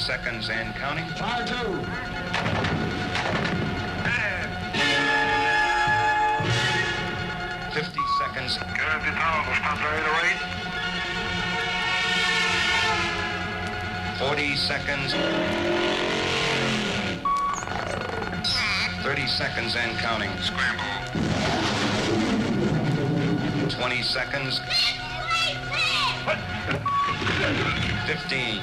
seconds and counting. Fire two. Fifty seconds. Forty seconds. Thirty seconds and counting. Scramble. Twenty seconds. Fifteen.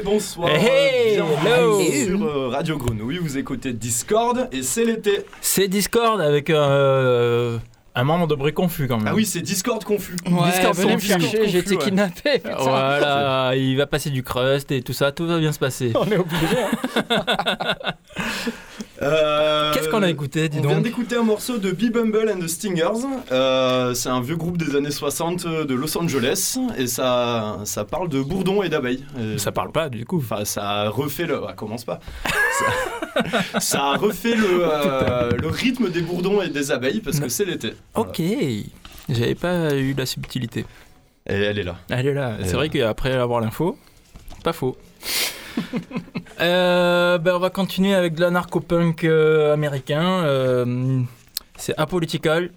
Et bonsoir, Hey, bienvenue hello. sur euh, Radio Grenouille, vous écoutez Discord et c'est l'été. C'est Discord avec euh, un membre de bruit confus quand même. Ah oui, c'est Discord confus. Ouais, Discord venez me chercher, j'ai été Ouais. kidnappé. putain. Voilà, il va passer du crust et tout ça, tout va bien se passer. On est obligé. Euh, Qu'on a écouté, dis On vient d'écouter un morceau de Be Bumble and the Stingers. Euh, c'est un vieux groupe des années 60 de Los Angeles et ça, ça parle de bourdons et d'abeilles. Et- Ça parle pas du coup. Enfin, ça a refait le. Ah, commence pas. ça, ça a refait le, euh, le rythme des bourdons et des abeilles parce que c'est l'été. Ok, j'avais pas eu la subtilité. Et elle est là. Elle est là. C'est est vrai qu'après avoir l'info, pas faux. Euh, ben, on va continuer avec de l'anarcho-punk euh, américain. Euh, c'est Apolitical,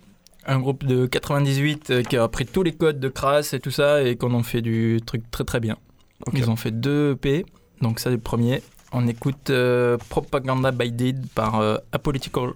un groupe de 98 euh, qui a pris tous les codes de Crass et tout ça et qu'on en fait du truc très très bien. Ils ont fait deux EP, donc ça c'est le premier. On écoute Propaganda by Deed par Apolitical.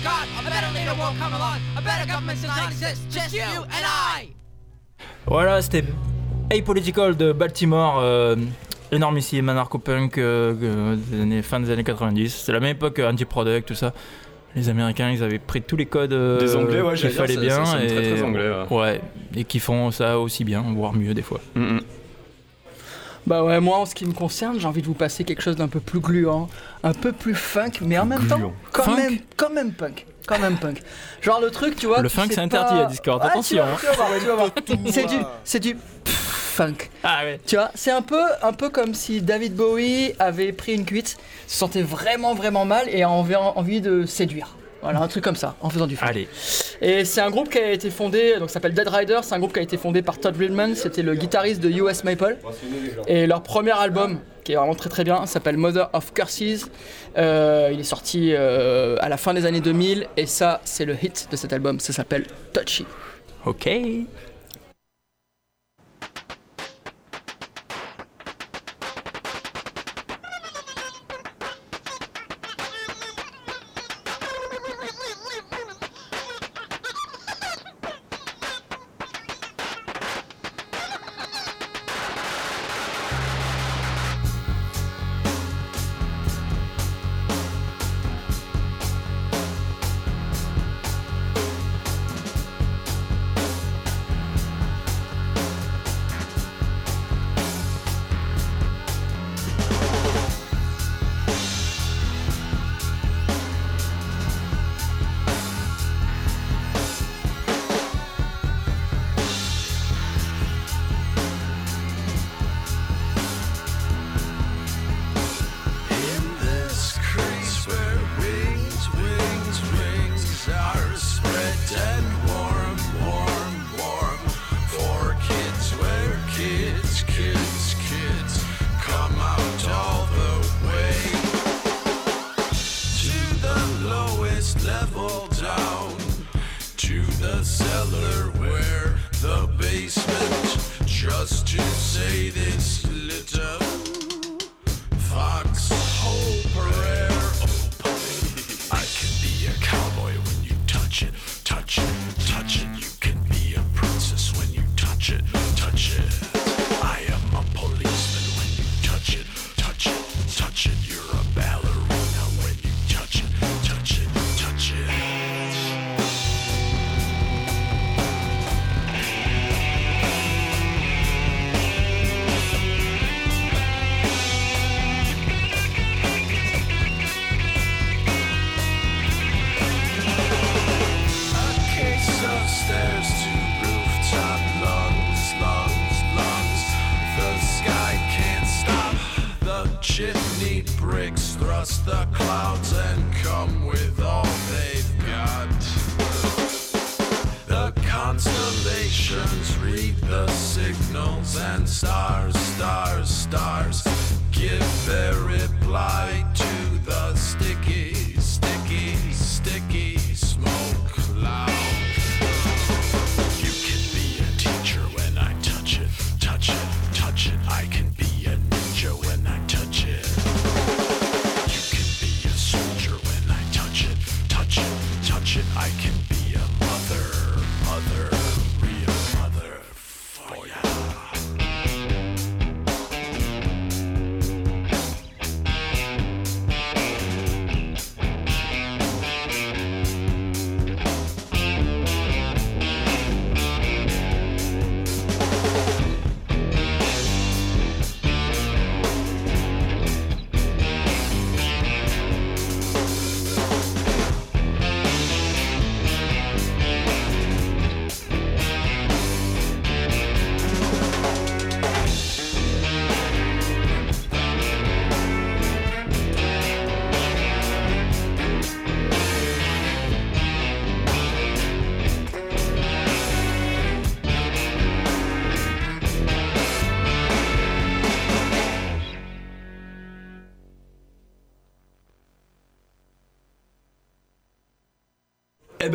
Better won't come along. A better government does not exist. Just you and I. Voilà, c'était Apolitical de Baltimore. Euh, énormissime, anarcho-punk euh, euh, des années, fin des années 90. C'est la même époque, anti-product, tout ça. Les Américains, ils avaient pris tous les codes euh, Des Anglais, ouais, qu'il dire, fallait ça- bien. ça et, très, très anglais, ouais. ouais, et qui font ça aussi bien, voire mieux des fois. Mm, mm. Bah ouais, moi en ce qui me concerne, j'ai envie de vous passer quelque chose d'un peu plus gluant, un peu plus funk, mais en même temps, quand Funk même, quand même punk. Quand même punk. Genre le truc, tu vois. Le tu funk, c'est interdit pas- à Discord, Ouais, tu attention, hein. tu vas voir, tu vas voir. C'est du, c'est du funk. Ah ouais. Tu vois, c'est un peu, un peu comme si David Bowie avait pris une cuite, se sentait vraiment, vraiment mal et avait envie de séduire. Voilà, un truc comme ça, en faisant du funk. Allez. Et c'est un groupe qui a été fondé, donc ça s'appelle Dead Rider, c'est un groupe qui a été fondé par Todd Rillman, c'était le guitariste de US Maple. Et leur premier album, qui est vraiment très très bien, s'appelle Mother of Curses. Euh, il est sorti euh, à la fin des années 2000 et ça, c'est le hit de cet album, ça s'appelle Touchy. Ok. I can be a mother, mother,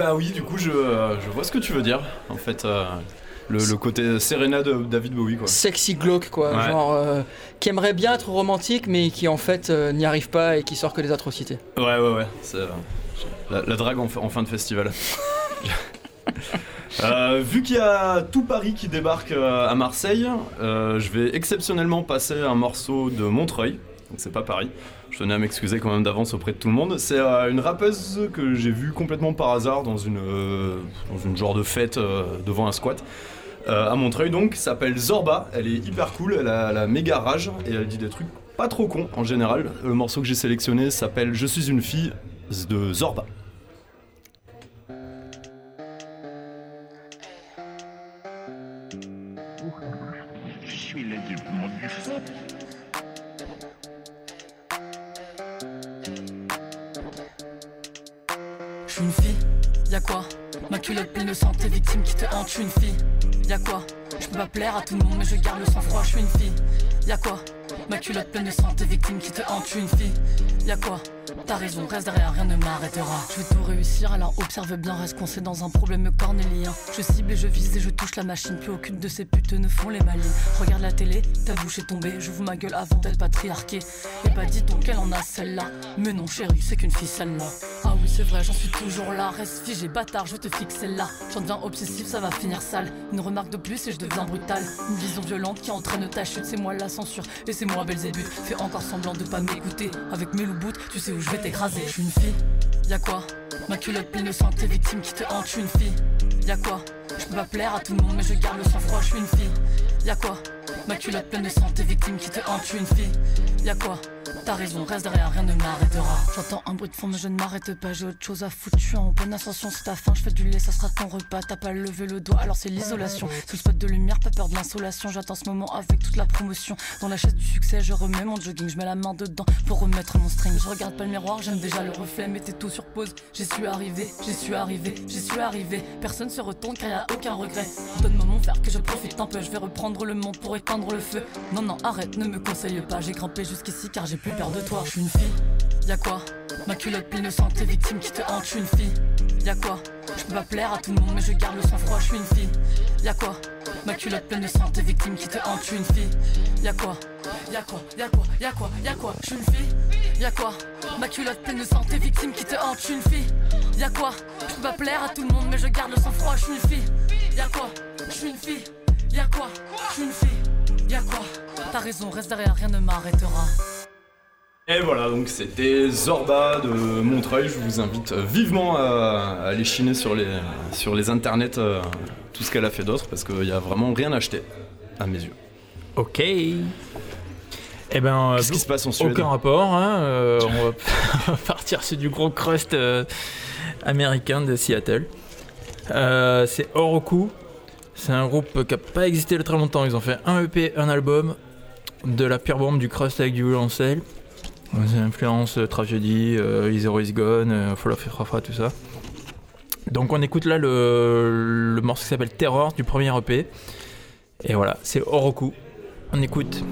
Ben oui, du coup, je, euh, je vois ce que tu veux dire. En fait, euh, le, le côté Serena de David Bowie, quoi. Sexy glauque, quoi. Ouais. Genre, euh, qui aimerait bien être romantique, mais qui en fait euh, n'y arrive pas et qui sort que des atrocités. Ouais, ouais, ouais. c'est, La, la drague en, fin- en fin de festival. Euh, vu qu'il y a tout Paris qui débarque euh, à Marseille, euh, je vais exceptionnellement passer un morceau de Montreuil. Donc c'est pas Paris. Je tenais à m'excuser quand même d'avance auprès de tout le monde. C'est euh, une rappeuse que j'ai vue complètement par hasard dans une, euh, genre de fête euh, devant un squat. À Montreuil donc, s'appelle Zorba. Elle est hyper cool, elle a la méga rage et elle dit des trucs pas trop cons en général. Le morceau que j'ai sélectionné s'appelle Je suis une fille de Zorba. Je suis une fille, y'a quoi Ma culotte pleine de sang, tes victimes qui te hantent, je une fille. Y'a quoi Je peux pas plaire à tout le monde, mais je garde le sang-froid, je suis une fille. Y'a quoi Ma culotte pleine de sang, tes victimes qui te hantent, je suis une fille. Y'a quoi T'as raison, reste derrière, rien ne m'arrêtera. Je vais tout réussir, alors observe bien, reste coincé dans un problème cornélien. Je cible et je vise et je touche la machine, plus aucune de ces putes ne font les malines. Regarde la télé, ta bouche est tombée, j'ouvre ma gueule avant d'être patriarquée. Et pas dit donc qu'elle en a celle-là. Mais non, chérie, c'est qu'une fille celle-là. Ah oui, c'est vrai, j'en suis toujours là. Reste figé, bâtard, je te fixe celle-là. J'en deviens obsessif, ça va finir sale. Une remarque de plus et je deviens brutal. Une vision violente qui entraîne ta chute, c'est moi la censure. Et c'est moi Belzébuth. Fais encore semblant de pas m'écouter. Avec mes loups tu sais où je vais t'écraser. Je suis une fille, y'a quoi? Ma culotte pleine de sang, tes victimes qui te hantent, une fille. Y'a quoi? Je peux pas plaire à tout le monde, mais je garde le sang-froid, je suis une fille. Y'a quoi? Ma culotte pleine de sang, tes victimes qui te hantent, une fille. Y'a quoi? T'as raison, reste derrière, rien ne m'arrêtera. J'entends un bruit de fond, mais je ne m'arrête pas. J'ai autre chose à foutre. Je suis en bonne ascension, c'est ta fin. Je fais du lait, ça sera ton repas. T'as pas levé le doigt, alors c'est l'isolation. Sous le spot de lumière, pas peur de l'insolation. J'attends ce moment avec toute la promotion. Dans la chaise du succès, je remets mon jogging. Je mets la main dedans pour remettre mon string. Je regarde pas le miroir, j'aime déjà le reflet. Mettez tout sur pause. J'y suis arrivé, j'y suis arrivé, j'y suis arrivé. Personne se retourne car y a aucun regret. Donne-moi mon verre que je profite un peu. Je vais reprendre le monde pour éteindre le feu. Non, non, arrête, ne me conseille pas. J'ai grimpé jusqu'ici car j'ai plus peur de toi. Je suis une fille, y'a quoi Ma culotte de sang, tes victimes qui te hantent, je suis une fille. Y'a quoi Je peux pas plaire à tout le monde, mais je garde le sang-froid, je suis une fille. Y'a quoi Ma culotte pleine de sang, tes victimes qui te hantent, je suis une fille. Y'a quoi Y'a quoi Y'a quoi Y'a quoi Y'a quoi Je suis une fille. Y'a quoi Ma culotte pleine de sang, tes victimes qui te hantent, une fille. Y'a quoi Je peux pas plaire à tout le monde, mais je garde le sang-froid, je suis une fille. Y'a quoi Je suis une fille. Y'a quoi Je suis une fille. Y'a quoi T'as raison, reste derrière, rien ne m'arrêtera. Et voilà, donc c'était Zorba de Montreuil. Je vous invite vivement à, aller chiner sur les, sur les internets euh, tout ce qu'elle a fait d'autre parce qu'il n'y a vraiment rien à acheter, à mes yeux. Ok. Eh ben, euh, Qu'est-ce qui se passe en Suède? aucun rapport. hein, euh, on va partir sur du gros crust euh, américain de Seattle. C'est Oroku. C'est un groupe qui n'a pas existé depuis très longtemps. Ils ont fait un EP, un album, de la pure bombe, du crust avec du violoncelle. C'est influence euh, tragédie, euh, Is Gone, euh, Fall of Efrafa, tout ça. Donc on écoute là le, le morceau qui s'appelle Terror du premier EP. Et voilà, c'est Oroku. On écoute.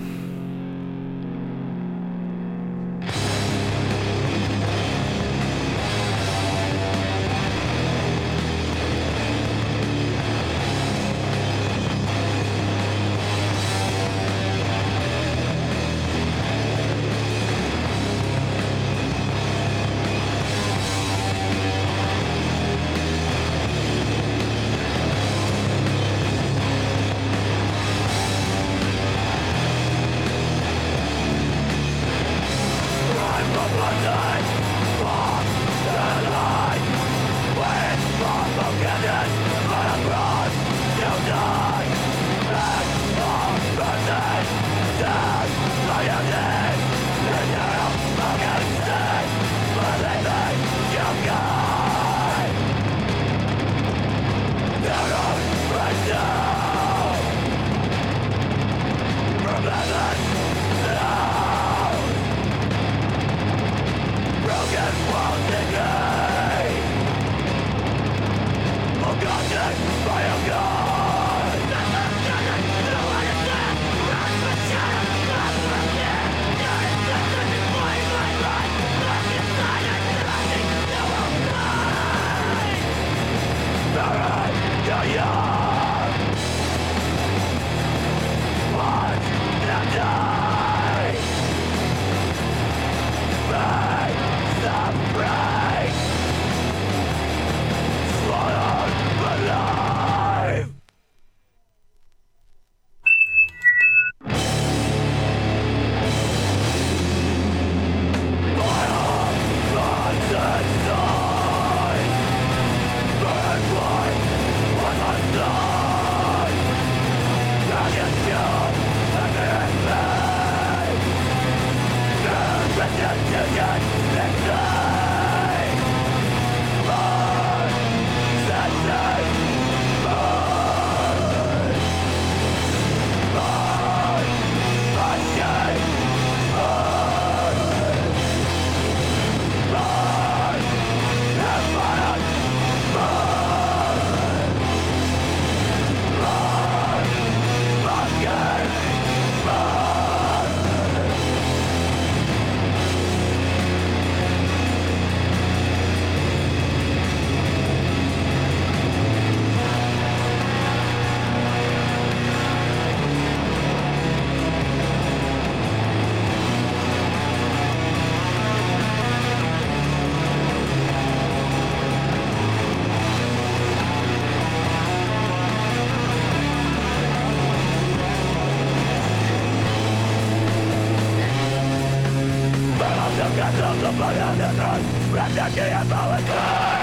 Готов за победу, трон, враг, и я полотен!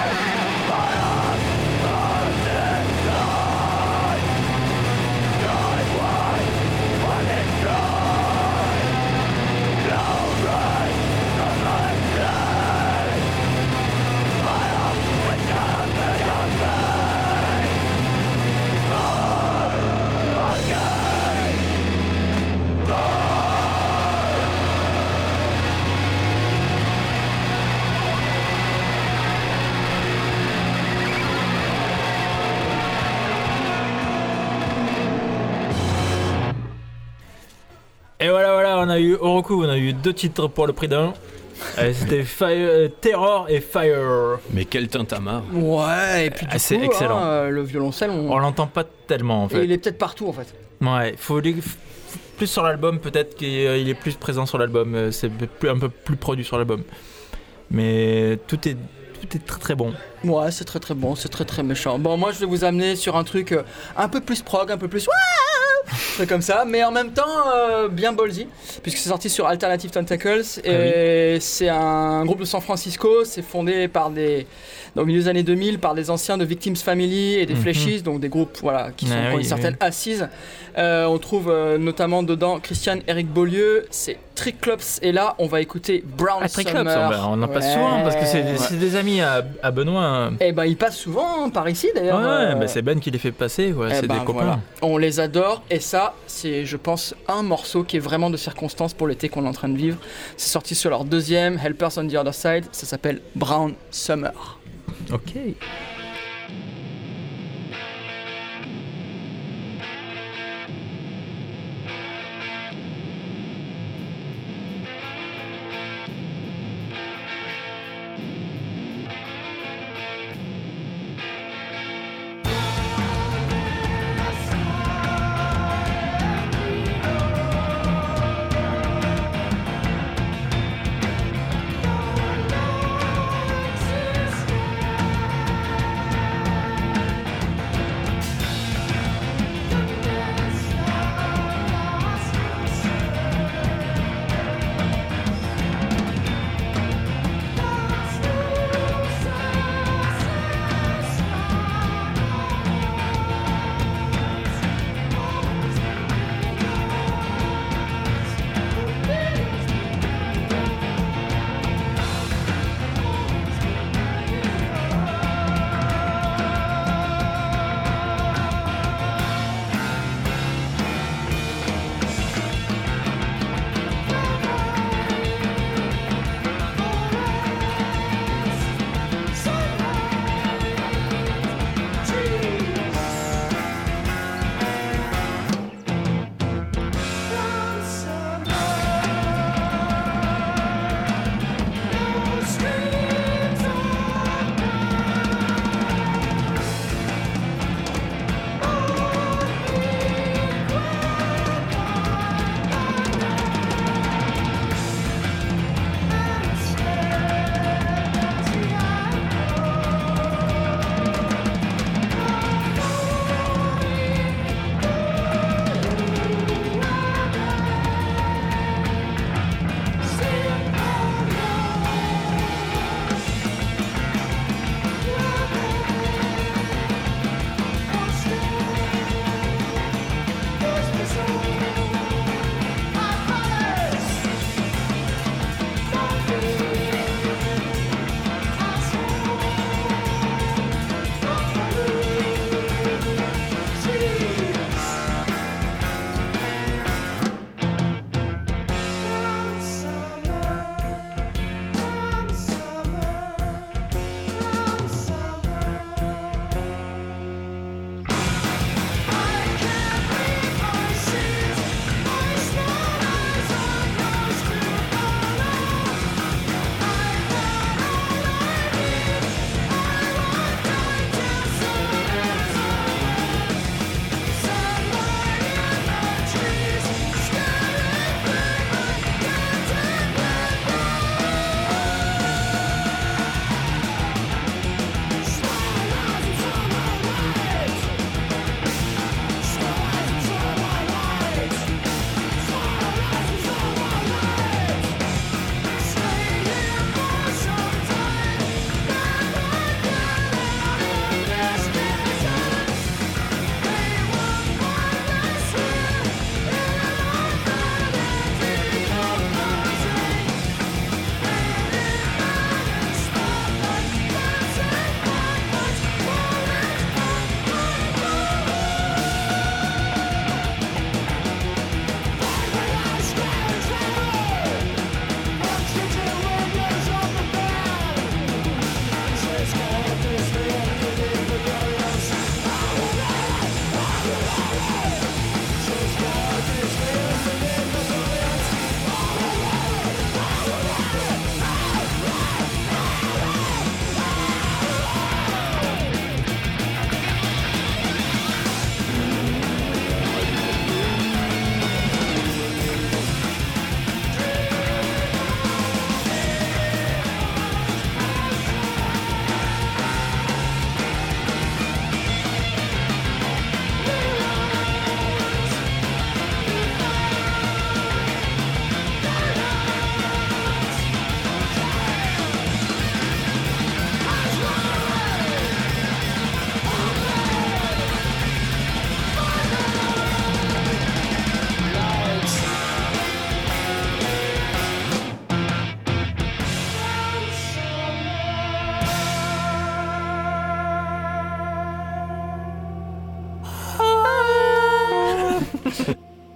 A eu, recours, on a eu deux titres pour le prix d'un. Euh, C'était Fire, euh, Terror et Fire. Mais quel tintamarre. Ouais, et puis du c'est coup, excellent. hein, euh, le violoncelle, on... On l'entend pas tellement en et fait. il est peut-être partout en fait. Ouais, faut f- plus sur l'album, peut-être qu'il il est plus présent sur l'album. euh, C'est plus- un peu plus produit sur l'album. Mais tout est, tout est très très bon. Ouais, c'est très très bon, c'est très très méchant. Bon, moi je vais vous amener sur un truc euh, un peu plus prog, un peu plus Wouah un truc comme ça, mais en même temps euh, bien ballsy, puisque c'est sorti sur Alternative Tentacles et c'est un groupe de San Francisco. C'est fondé par des dans le milieu des années 2000 par des anciens de Victims Family et des Mhm. Flashies, donc des groupes voilà qui sont Ah oui, une certaine oui. assise. Euh, on trouve euh, notamment dedans Christian Eric Beaulieu, c'est Triclops et là on va écouter Brown Ah, Triclops, Summer. on, bah, on en passe Ouais. souvent parce que c'est des, amis à, à Benoît. hein. Eh ben, ils passent souvent par ici Ouais, d'ailleurs. euh, bah, c'est Ben qui les fait passer, eh c'est ben, des copains. voilà. On les adore et ça, c'est, je pense, un morceau qui est vraiment de circonstance pour l'été qu'on est en train de vivre. C'est sorti sur leur deuxième, Helpers on the Other Side. Ça s'appelle Brown Summer. Ok.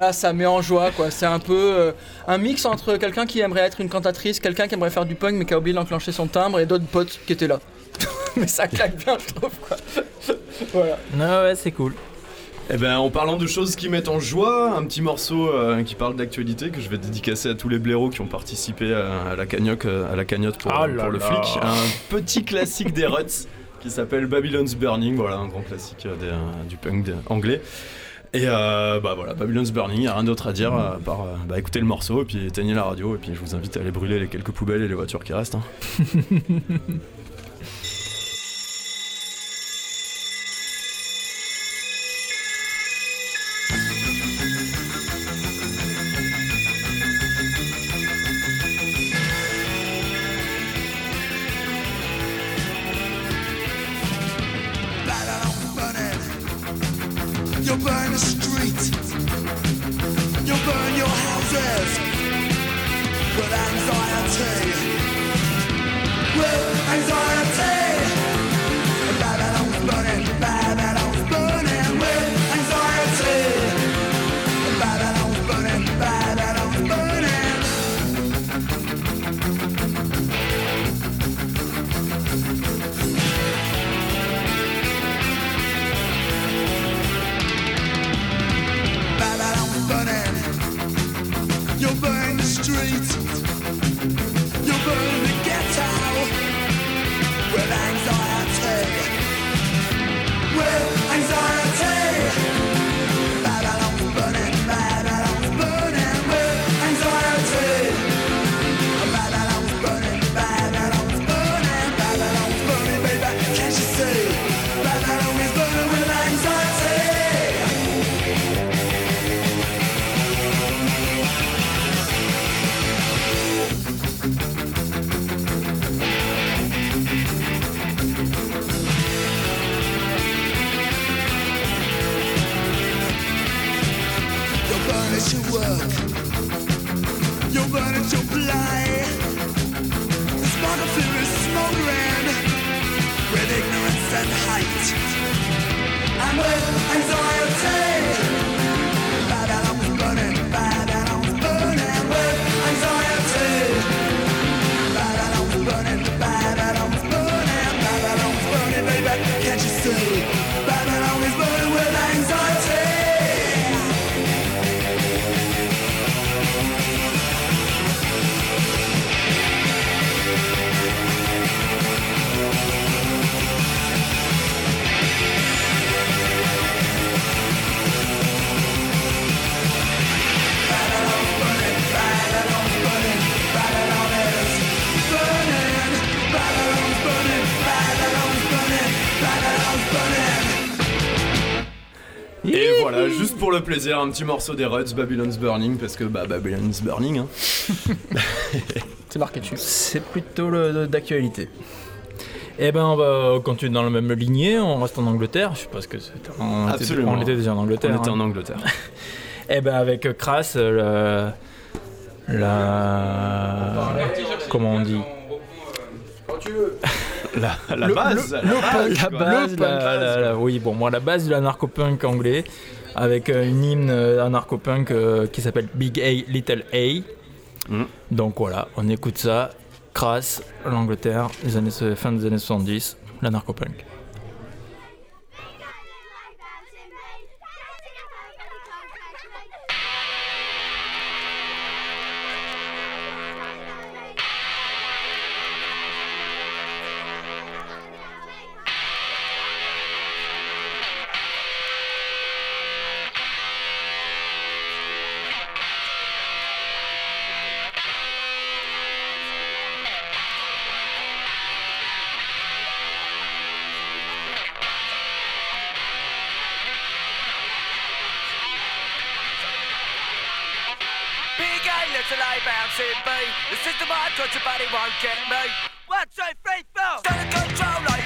Là, ça met en joie, quoi. C'est un peu euh, un mix entre quelqu'un qui aimerait être une cantatrice, quelqu'un qui aimerait faire du punk mais qui a oublié d'enclencher son timbre et d'autres potes qui étaient là. mais ça claque bien, je trouve, quoi. voilà. Non, ouais, c'est cool. Eh ben, en parlant de choses qui mettent en joie, un petit morceau euh, qui parle d'actualité que je vais dédicacer à tous les blaireaux qui ont participé à, à la cagnotte, euh, à la cagnotte pour, Ah là pour le là. flic. Un petit classique des Ruts qui s'appelle Babylon's Burning, voilà, un grand classique des, du punk anglais. Et euh, bah voilà, Babylon's Burning, y a rien d'autre à dire à part euh, bah, écouter le morceau et puis éteignez la radio et puis je vous invite à aller brûler les quelques poubelles et les voitures qui restent. hein. change. You plaisir, un petit morceau des Ruts, Babylon's Burning, parce que bah Babylon's Burning. Hein. C'est marqué dessus. C'est plutôt d'actualité. Eh ben, on va continuer dans la même lignée. On reste en Angleterre. Je sais pas ce que c'était. On, était- Absolument. on était déjà en Angleterre. On était hein. en Angleterre. Eh ben, avec Crass, euh, la. la... Comment on dit? La, la Le- base, le- la base, la base, la- la- la- oui, bon, moi, la base de l'anarcho-punk anglais, avec euh, une hymne euh, anarcho-punk euh, qui s'appelle Big A, Little A. Mm. Donc voilà, on écoute ça. Crass, l'Angleterre, les années, fin des années 70, l'anarcho-punk. B. The system I touch your body won't get me. One, two, three, four. Don't control, are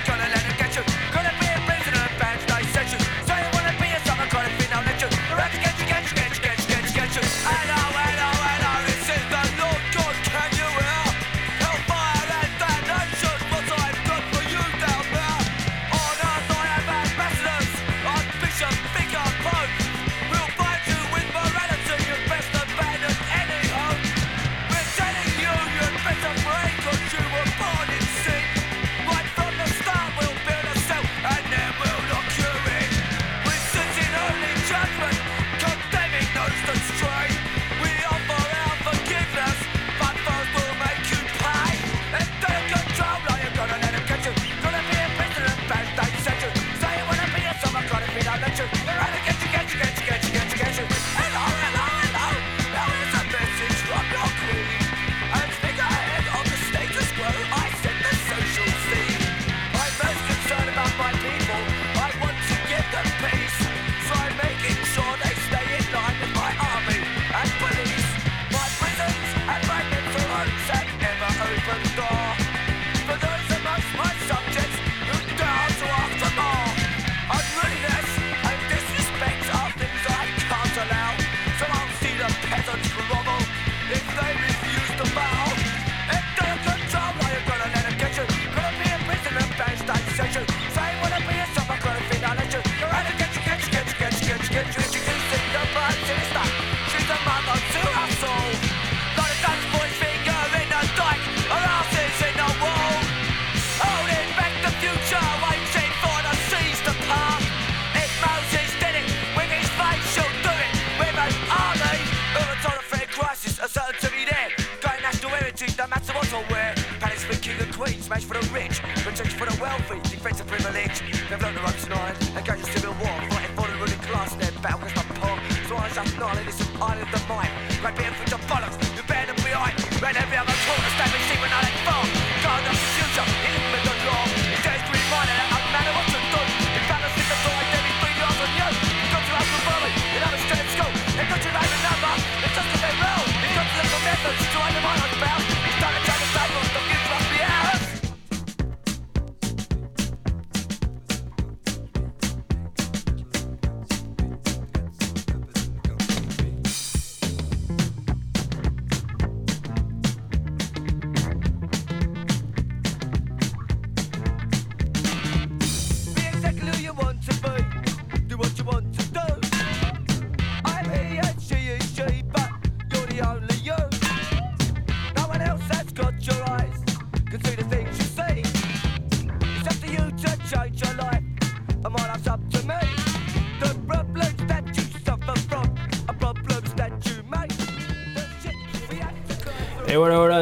smash for the rich, protection for the wealthy, defense of privilege. They've learned the ropes tonight, engaged in civil war, fighting for the ruling class. Their battle is not poor, so I just knowledge is an island of mine. Right being for the bollocks,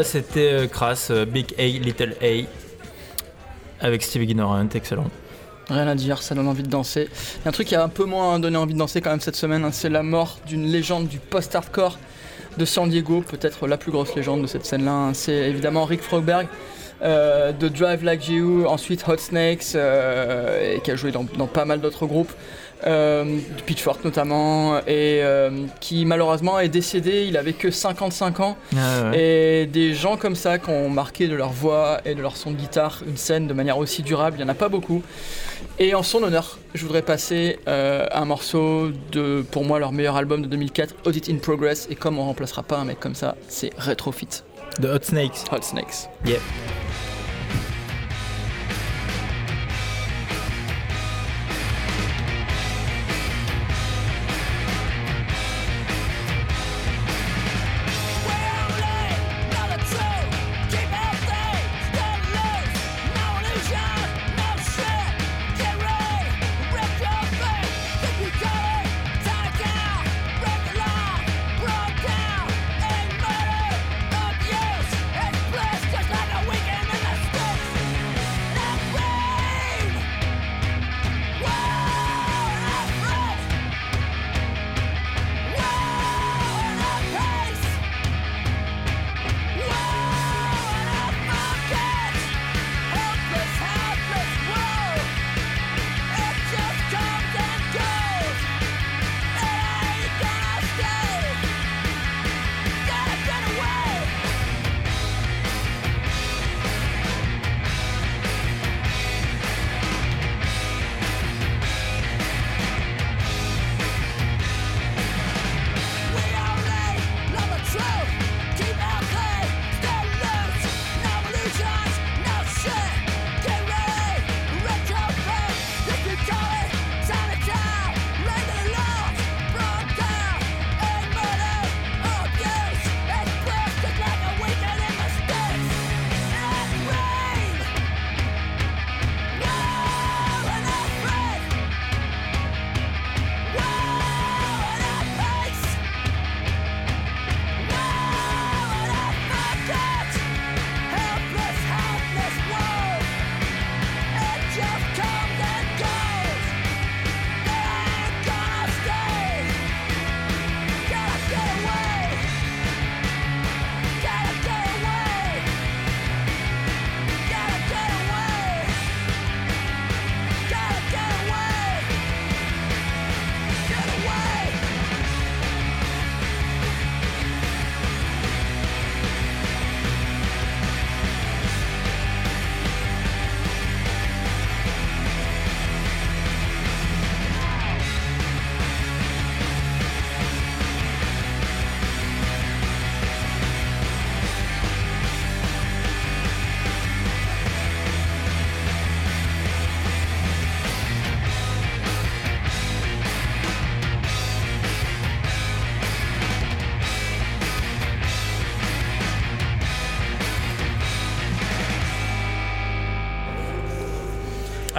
c'était euh, Crass, euh, Big A, Little A, avec Steve Ignorant, excellent. Rien à dire, ça donne envie de danser. Il y a un truc qui a un peu moins donné envie de danser quand même cette semaine, hein, c'est la mort d'une légende du post-hardcore de San Diego, peut-être la plus grosse légende de cette scène-là. hein. C'est évidemment Rick Frogberg euh, de Drive Like You, ensuite Hot Snakes, qui a joué dans pas mal d'autres groupes, euh, Pitchfork notamment, et euh, qui malheureusement est décédé, il avait que 55 ans. Ah, Et des gens comme ça qui ont marqué de leur voix et de leur son de guitare une scène de manière aussi durable, il n'y en a pas beaucoup. Et en son honneur, je voudrais passer euh, un morceau de, pour moi, leur meilleur album de 2004, Audit in Progress. Et comme on remplacera pas un mec comme ça, c'est Retrofit, De Hot Snakes. Hot Snakes. Yeah.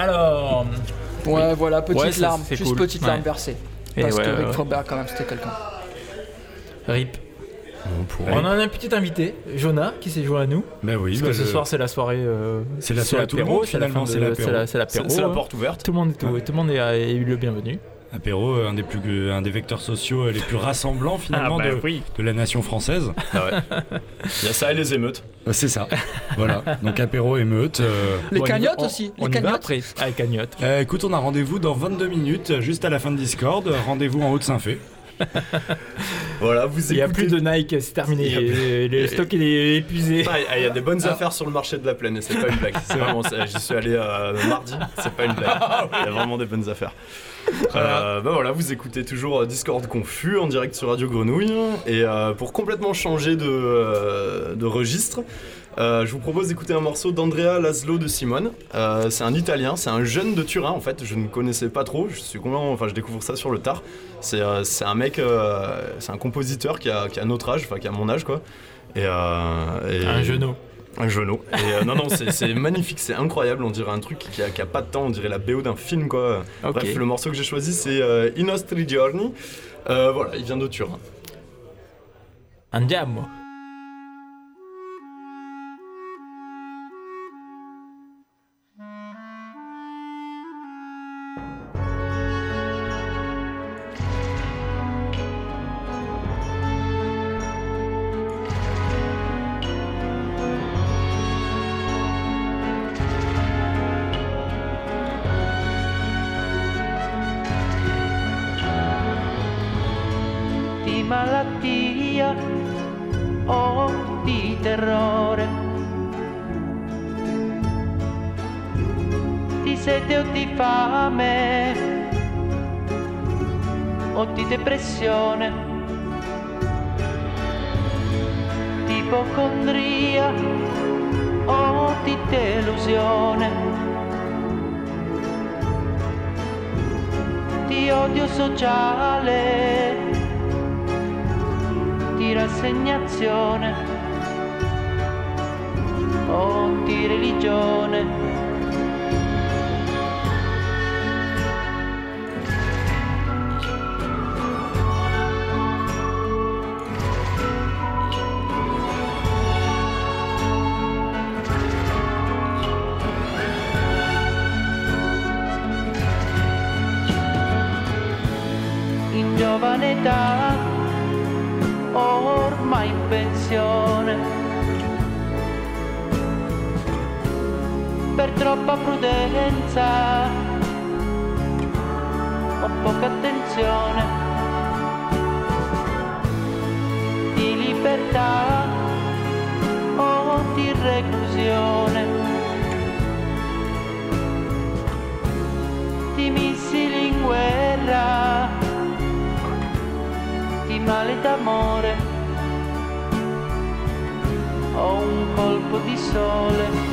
Alors. Ouais, voilà, petite Ouais, larme, juste cool. petite larme Ouais. versée. Et Parce ouais, que Rick ouais. Froberg, quand même, c'était quelqu'un. Rip. On pourrait. On a un petit invité, Jonah, qui s'est joint à nous. Bah oui, Parce bah que ce le- soir, c'est la soirée. euh, C'est la soirée tout le monde, c'est la c'est de- l'apéro. c'est la- c'est l'apéro. C'est c'est la hein. porte ouverte. Tout le monde est, tout, tout le monde est, est le bienvenu. Apéro, un des, plus, un des vecteurs sociaux les plus rassemblants finalement Ah, bah de, oui. de la nation française. Ah ouais. Il y a ça et les émeutes. Euh, C'est ça. voilà. Donc apéro, émeute. euh, Les Bon, cagnottes on- aussi. On les y va cagnottes. après. Ah, les cagnottes. euh, écoute, on a rendez-vous dans 22 minutes, juste à la fin de Discord. Rendez-vous en haut de Saint-Fé. Voilà, vous Il n'y a plus de Nike, c'est terminé. Plus- Le stock il est épuisé. Ah, Il y a des bonnes Ah. affaires sur le marché de la plaine et c'est pas une blague. C'est vraiment ça. J'y suis allé euh, mardi, c'est pas une blague. Il y a vraiment des bonnes affaires. Euh, bah voilà, vous écoutez toujours euh, Discord Confus en direct sur Radio Grenouille. Et euh, pour complètement changer de, euh, de registre, euh, je vous propose d'écouter un morceau d'Andrea Laszlo de Simone. Euh, c'est un italien, c'est un jeune de Turin en fait. Je ne connaissais pas trop, je suis complètement, enfin je découvre ça sur le tard. C'est euh, un mec, euh, c'est un compositeur qui a, qui a notre âge, enfin qui a mon âge quoi. Et, euh, et- Un genou. un genou. Et euh, non, non, c'est magnifique, c'est incroyable. On dirait un truc qui a, qui a pas de temps, on dirait la BO d'un film, quoi. Bref, le morceau que j'ai choisi, c'est euh, I nostri giorni. Euh, voilà, il vient de Turin. Andiamo. Depressione, di ipocondria o di delusione. Di odio sociale di rassegnazione o di religione. Età ormai in pensione. Per troppa prudenza o poca attenzione di libertà o di reclusione. Male d'amore o un colpo di sole.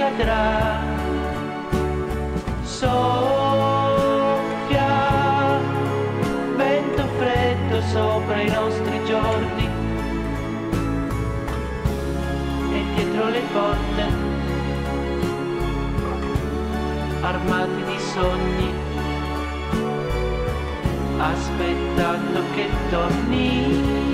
Accadrà. Soffia vento freddo sopra i nostri giorni e dietro le porte armati di sogni, aspettando che torni.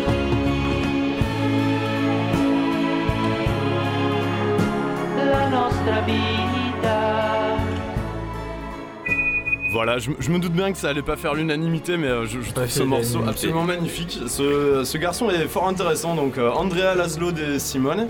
Voilà, je, je me doute bien que ça allait pas faire l'unanimité, mais euh, je, je trouve ce morceau absolument magnifique. Ce, ce garçon est fort intéressant, donc euh, Andrea Laszlo de Simone,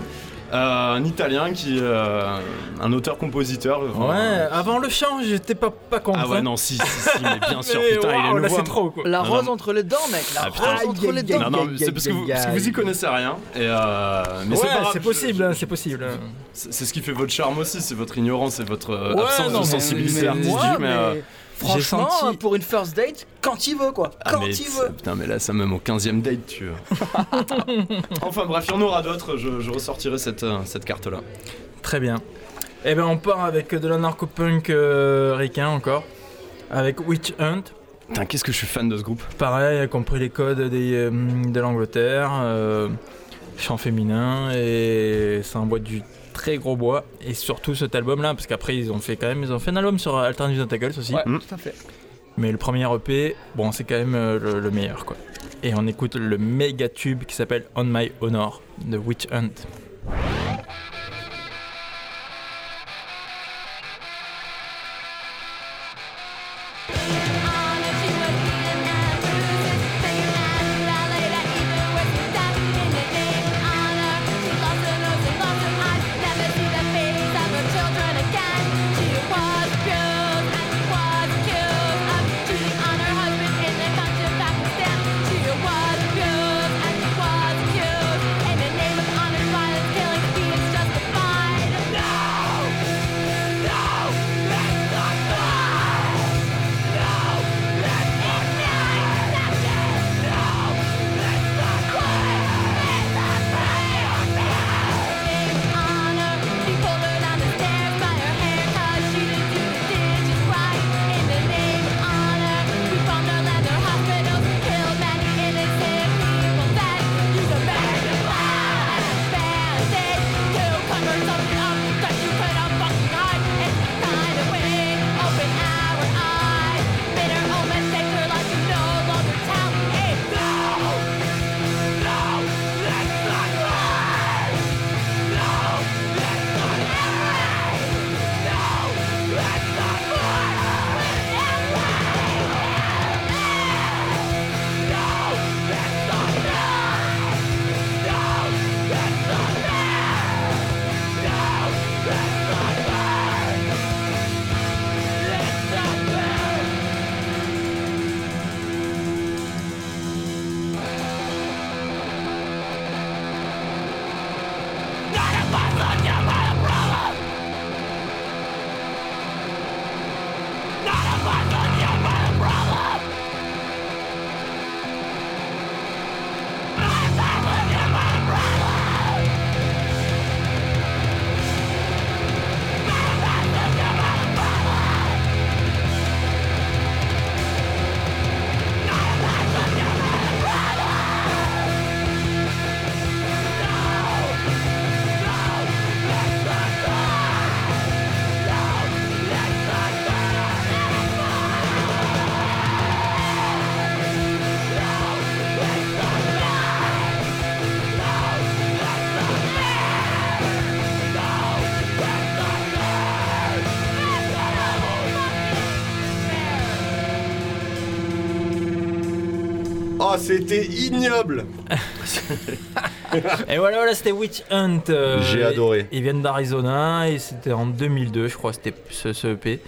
euh, un Italien qui, euh, un auteur-compositeur. enfin, Ouais, avant le chant, j'étais pas, pas contre. Ah ouais hein. non si si, si mais bien sûr Mais putain il est là nouveau. c'est trop quoi. La Non, rose non. entre les dents, mec. La Ah, putain. rose entre les dents. Non, non, c'est parce que vous, parce que vous y connaissez rien. Et euh, mais ouais, c'est possible, hein, c'est possible. hein. C'est ce qui fait votre charme aussi, c'est votre ignorance et votre euh, Ouais, absence non, de sensibilité mais- artistique. Moi, mais, mais euh, Franchement, senti- euh, pour une first date, quand il veut quoi. Ah, Quand mais il veut. Putain, mais là, ça même au 15ème date, tu vois. enfin bref, il y en aura d'autres, je, je ressortirai cette, euh, cette carte-là. Très bien. Et ben on part avec de l'anarcho-punk euh, ricain encore. Avec Witch Hunt. Putain, qu'est-ce que je suis fan de ce groupe. Pareil, a compris les codes des, euh, de l'Angleterre, euh, chant féminin, et ça envoie du très gros bois. Et surtout cet album-là, parce qu'après ils ont fait quand même, ils ont fait un album sur Alternative Tentacles aussi. Ouais, Mm. tout à fait. Mais le premier EP, bon, c'est quand même euh, le, le meilleur, quoi. Et on écoute le méga tube qui s'appelle On My Honor de Witch Hunt. C'était ignoble Et voilà, voilà c'était Witch Hunt. euh, J'ai adoré. Ils viennent d'Arizona et c'était en 2002, je crois, c'était ce, ce EP.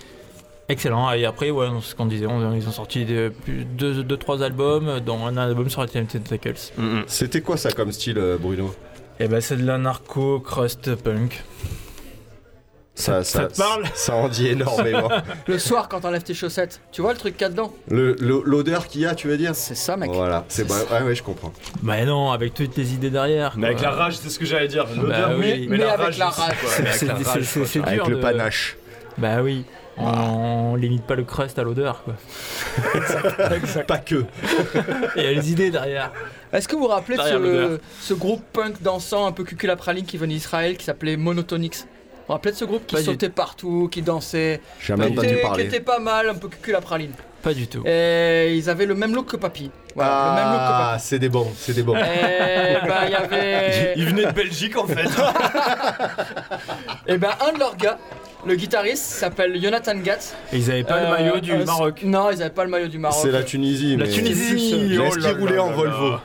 Excellent. Et après, ouais, c'est ce qu'on disait, on- ils ont sorti de- plus- deux, deux, trois albums, dont un album sur Alternative Tentacles. C'était quoi ça comme style, euh, Bruno? Et ben, c'est de la narco crust punk. Ça, ça te parle Ça en dit énormément. Le soir, quand t'enlèves tes chaussettes, tu vois le truc qu'il y a dedans Le- le- L'odeur qu'il y a, tu veux dire C'est ça, mec. Voilà, c'est bah, ouais, ouais, je comprends. Bah non, avec toutes les idées derrière. Mais avec la rage, c'est ce que j'allais dire. Bah L'odeur, oui. Mais avec rage la rage. Mais avec c'est- la rage, c'est- Avec dur le panache. Bah oui. On limite pas le crust à l'odeur, quoi. Pas que. Il y a les idées derrière. Est-ce que vous vous rappelez de ce, ce groupe punk dansant un peu cuculapraline qui venait d'Israël qui s'appelait Monotonix? Vous rappelez de ce groupe qui Pas du sautait partout, qui dansait Jamais qui entendu était, qui était pas mal, un peu cuculapraline. Pas du tout. Et ils avaient le même look que Papy. Voilà, Ah, c'est des bons, c'est des bons. Et ben il y avait. Il venait de Belgique en fait. Et ben un de leurs gars, le guitariste, s'appelle Jonathan Gatz. Et ils avaient pas le Euh, maillot du euh, Maroc. Non, ils avaient pas le maillot du Maroc. C'est la Tunisie. La mais- Tunisie, Laisse oh qui là roulait en Volvo.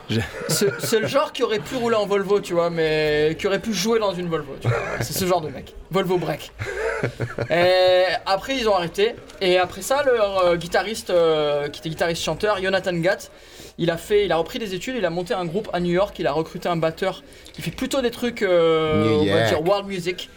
C'est c'est le genre qui aurait pu rouler en Volvo, tu vois, mais qui aurait pu jouer dans une Volvo, tu vois. C'est ce genre de mec. Volvo break. Et après, ils ont arrêté. Et après ça, leur euh, guitariste, euh, qui était guitariste-chanteur, Jonathan Gatt, il a fait, il a repris des études, il a monté un groupe à New York, il a recruté un batteur qui fait plutôt des trucs, euh, on va dire world music.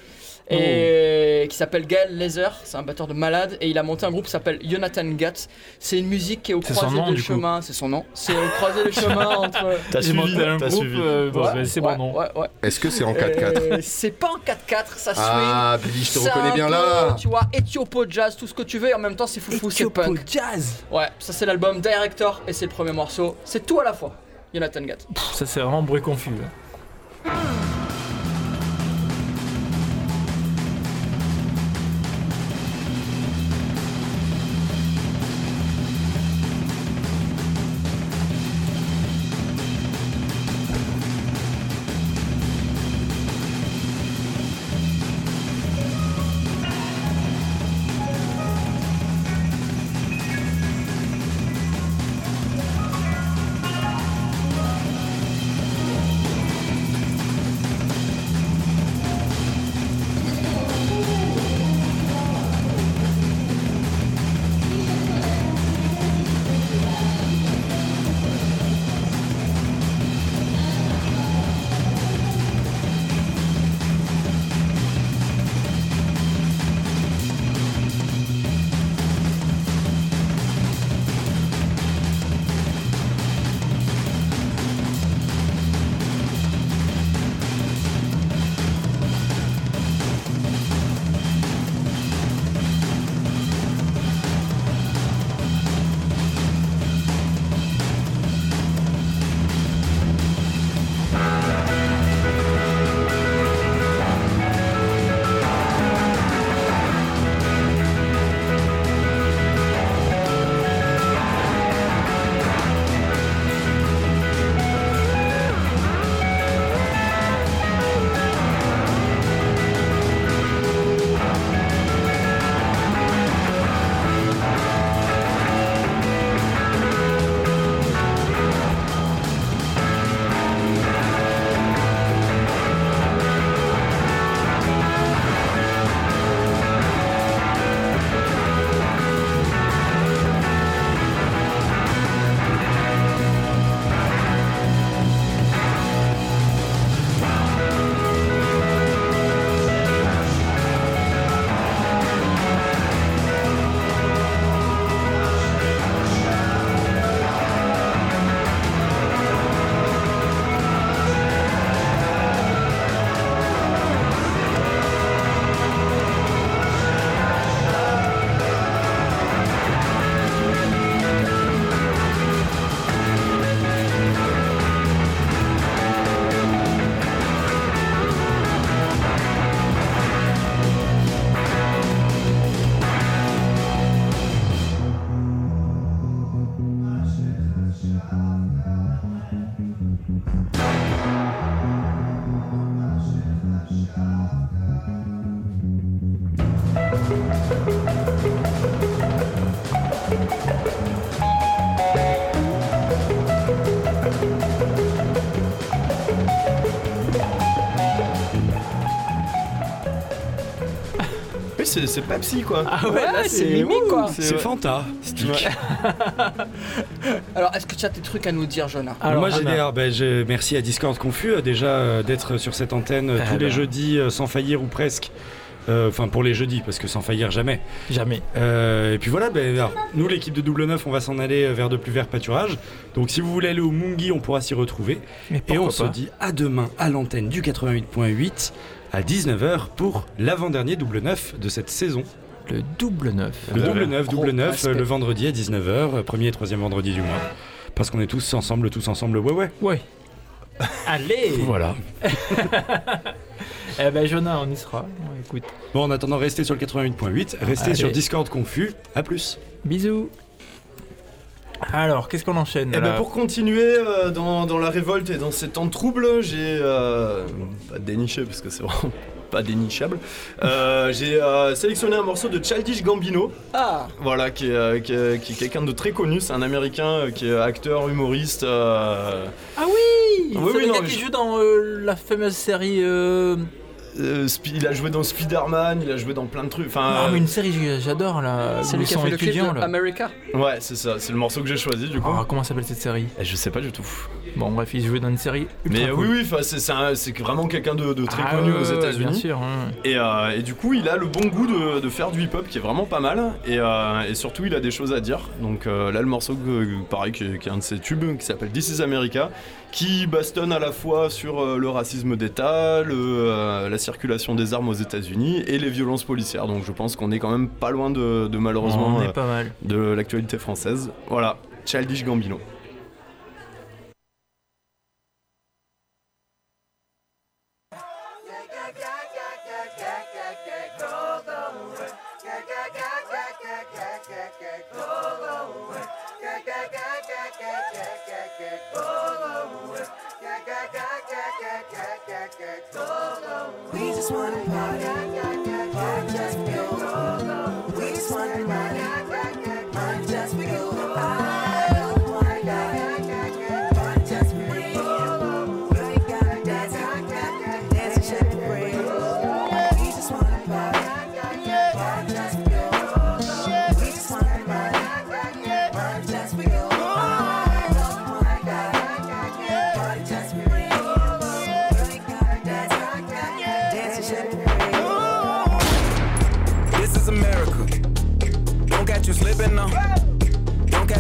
Et qui s'appelle Gaël Laser, c'est un batteur de malade et il a monté un groupe qui s'appelle Jonathan Guts. C'est une musique qui est au croisé nom, des chemins, c'est son nom. C'est au croisé des chemins entre T'as suivi, un t'as groupe, suivi. euh, bon, Ouais, c'est ouais, bon nom. Ouais, ouais. Est-ce que c'est en 4x4 Euh, c'est pas en 4x4, ça swing. Ah, Billy, je te reconnais bien peu, là. Tu vois, Éthiopo jazz, tout ce que tu veux, et en même temps c'est foufou, c'est punk. Jazz Ouais, ça c'est l'album Director et c'est le premier morceau. C'est tout à la fois. Jonathan Gatt. Pff, Ça c'est vraiment bruit confus. hein. C'est c'est Pepsi quoi. Ah ouais, là, c'est mimique quoi. C'est. Fanta. Ouais. Alors, est-ce que tu as des trucs à nous dire, Jonah Alors, Moi, j'ai alors, ben, je- merci à Discord Confus euh, déjà euh, d'être sur cette antenne euh, Ah tous les ben. jeudis euh, sans faillir ou presque. Euh, Enfin, pour les jeudis, parce que sans faillir jamais. Jamais. Euh, et puis voilà, ben, alors, nous, l'équipe de Double 9, on va s'en aller euh, vers de plus verts pâturages. Donc, si vous voulez aller au Mungi, on pourra s'y retrouver. Et on se dit à demain à l'antenne du 88.8 à 19h pour l'avant-dernier Double 9 de cette saison. Le double neuf. Le Ouais. double 9, double Gros 9, respect. le vendredi à 19h, euh, premier et troisième vendredi du mois. Parce qu'on est tous ensemble, tous ensemble, ouais ouais. Ouais. Allez Voilà. Eh ben Jonah, on y sera. Écoute, Bon, en attendant, restez sur le 88.8, restez Allez. sur Discord Confus. À plus. bisous. Alors, qu'est-ce qu'on enchaîne là ben pour continuer euh, dans, dans la révolte et dans ces temps de troubles, j'ai euh, pas déniché parce que c'est vraiment pas dénichable. Euh, j'ai euh, sélectionné un morceau de Childish Gambino, Ah, voilà, qui est, euh, qui est- qui est quelqu'un de très connu. C'est un Américain euh, qui est acteur, humoriste. euh, Ah oui Oui, C'est oui, le non, gars qui je- joue dans euh, la fameuse série. Euh, euh, il a joué dans Spider-Man, il a joué dans plein de trucs. Enfin, Ah, mais une série que j'adore là. C'est lui qui a fait le clip de. America. ouais, c'est ça, c'est le morceau que j'ai choisi du coup. Ah, comment s'appelle cette série Et je sais pas du tout. Bon, bref, il jouait dans une série. ultra Mais euh, cool. oui, oui, c'est vraiment quelqu'un de, de très Ah, connu aux États-Unis. Bien sûr. hein. Et, euh, et du coup, il a le bon goût de, de faire du hip-hop qui est vraiment pas mal. Et, euh, et surtout, il a des choses à dire. Donc euh, là, le morceau, que- pareil, qui est un de ses tubes, qui s'appelle This is America, qui bastonne à la fois sur euh, le racisme d'État, euh, la circulation des armes aux États-Unis et les violences policières. Donc je pense qu'on est quand même pas loin de, de malheureusement On est euh, pas mal. de l'actualité française. Voilà, Childish Gambino.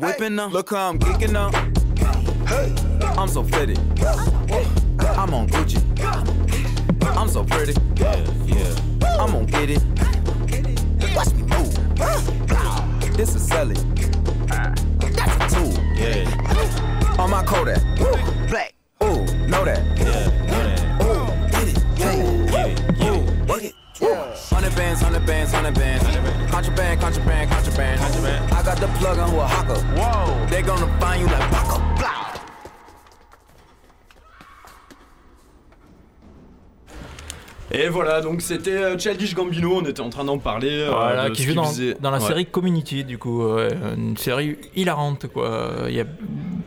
I'm whipping now. Look how I'm kicking now. I'm so fitted. I'm on Gucci. I'm so pretty. Yeah, yeah. I'm gonna get it. Watch me move. This is Sally. That's a tool. Yeah. On my Kodak. Got the plug on who a hawker. Whoa. They gonna find you like Paco. Blah. Et voilà, donc c'était euh, Childish Gambino, on était en train d'en parler. euh, Voilà, de qui joue dans, faisait. dans la Ouais. série Community, du coup, ouais, une série hilarante, quoi. Il y a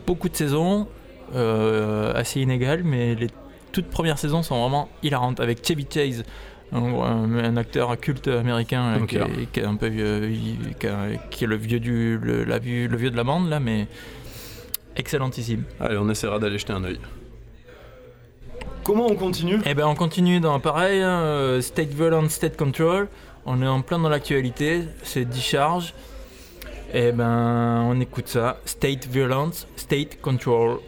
beaucoup de saisons, euh, assez inégales, mais les toutes premières saisons sont vraiment hilarantes, avec Chevy Chase, un, acteur culte américain là, Ok. qui, est, qui est un peu vieux, qui, est le vieux, du, le, la vieux- le vieux de la bande, là, mais excellentissime. Allez, on essaiera d'aller jeter un œil. Comment on continue? Eh ben on continue dans pareil, hein, euh, State Violence, State Control. On est en plein dans l'actualité, c'est Discharge. Eh ben on écoute ça, State Violence, State Control.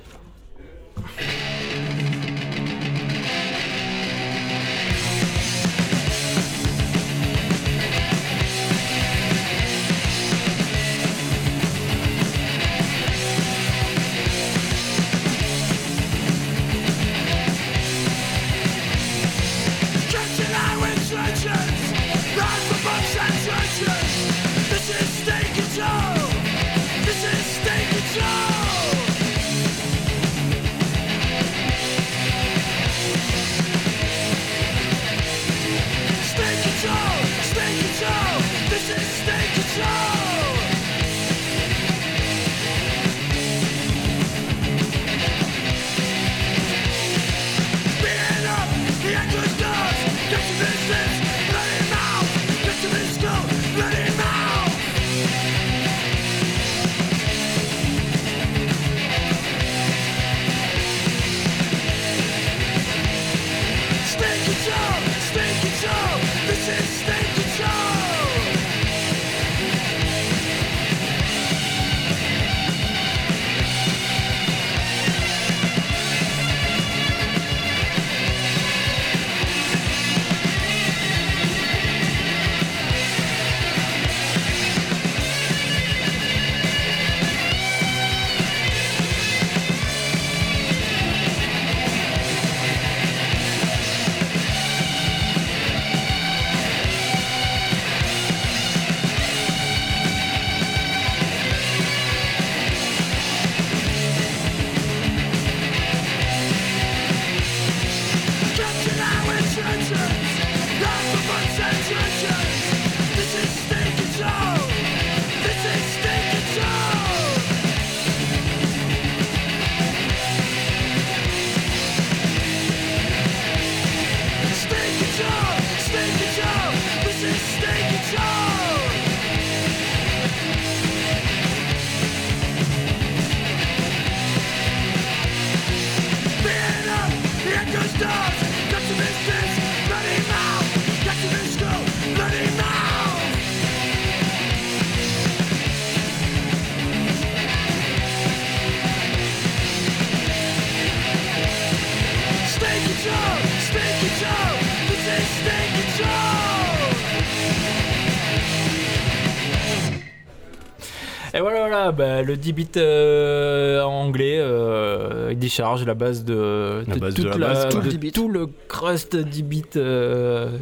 Voilà, bah, le 10 bits euh, en anglais, euh, il décharge la base de, La de base de toute la base, quoi. de Tout le 10 tout le crust 10 bits euh,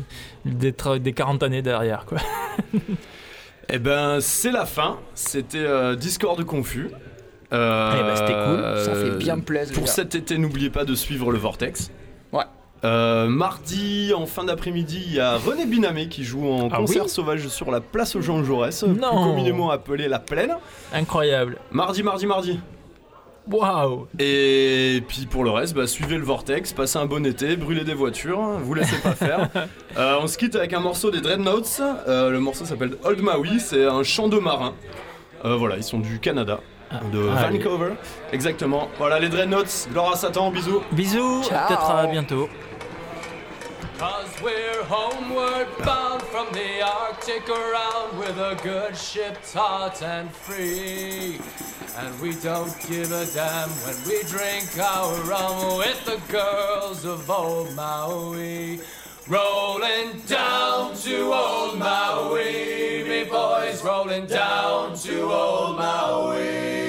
des, tra- des 40 années derrière. Quoi. Eh ben, c'est la fin. C'était euh, Discord confus. Euh, Eh ben, c'était cool. Ça fait bien plaisir, Pour cet été, n'oubliez pas de suivre le Vortex. Euh, mardi, en fin d'après-midi, il y a René Binamé qui joue en Ah concert oui sauvage sur la place Jean Jaurès, plus communément appelée la Plaine. Incroyable. Mardi, mardi, mardi. Waouh Et puis pour le reste, bah, suivez le Vortex, passez un bon été, brûlez des voitures, vous laissez pas faire. Euh, on se quitte avec un morceau des Dreadnoughts. Euh, le morceau s'appelle Old Maui, c'est un chant de marin. Euh, voilà, ils sont du Canada, de Ah, allez. Vancouver. Exactement. Voilà les Dreadnoughts. Gloire à Satan, bisous. Bisous, Ciao. peut-être à bientôt. Cause we're homeward bound from the Arctic around with a good ship taut and free. And we don't give a damn when we drink our rum with the girls of old Maui. Rolling down to old Maui, me boys, rolling down to old Maui.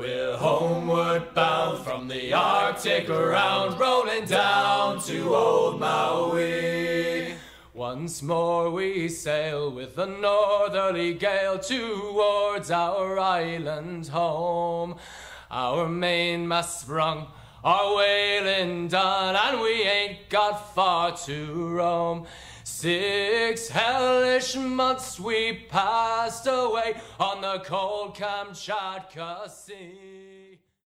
We're homeward bound from the Arctic around, rolling down to old Maui. Once more we sail with a northerly gale towards our island home. Our mainmast sprung, our whaling done, and we ain't got far to roam. Six hellish months we passed away on the cold Kamchatka Sea.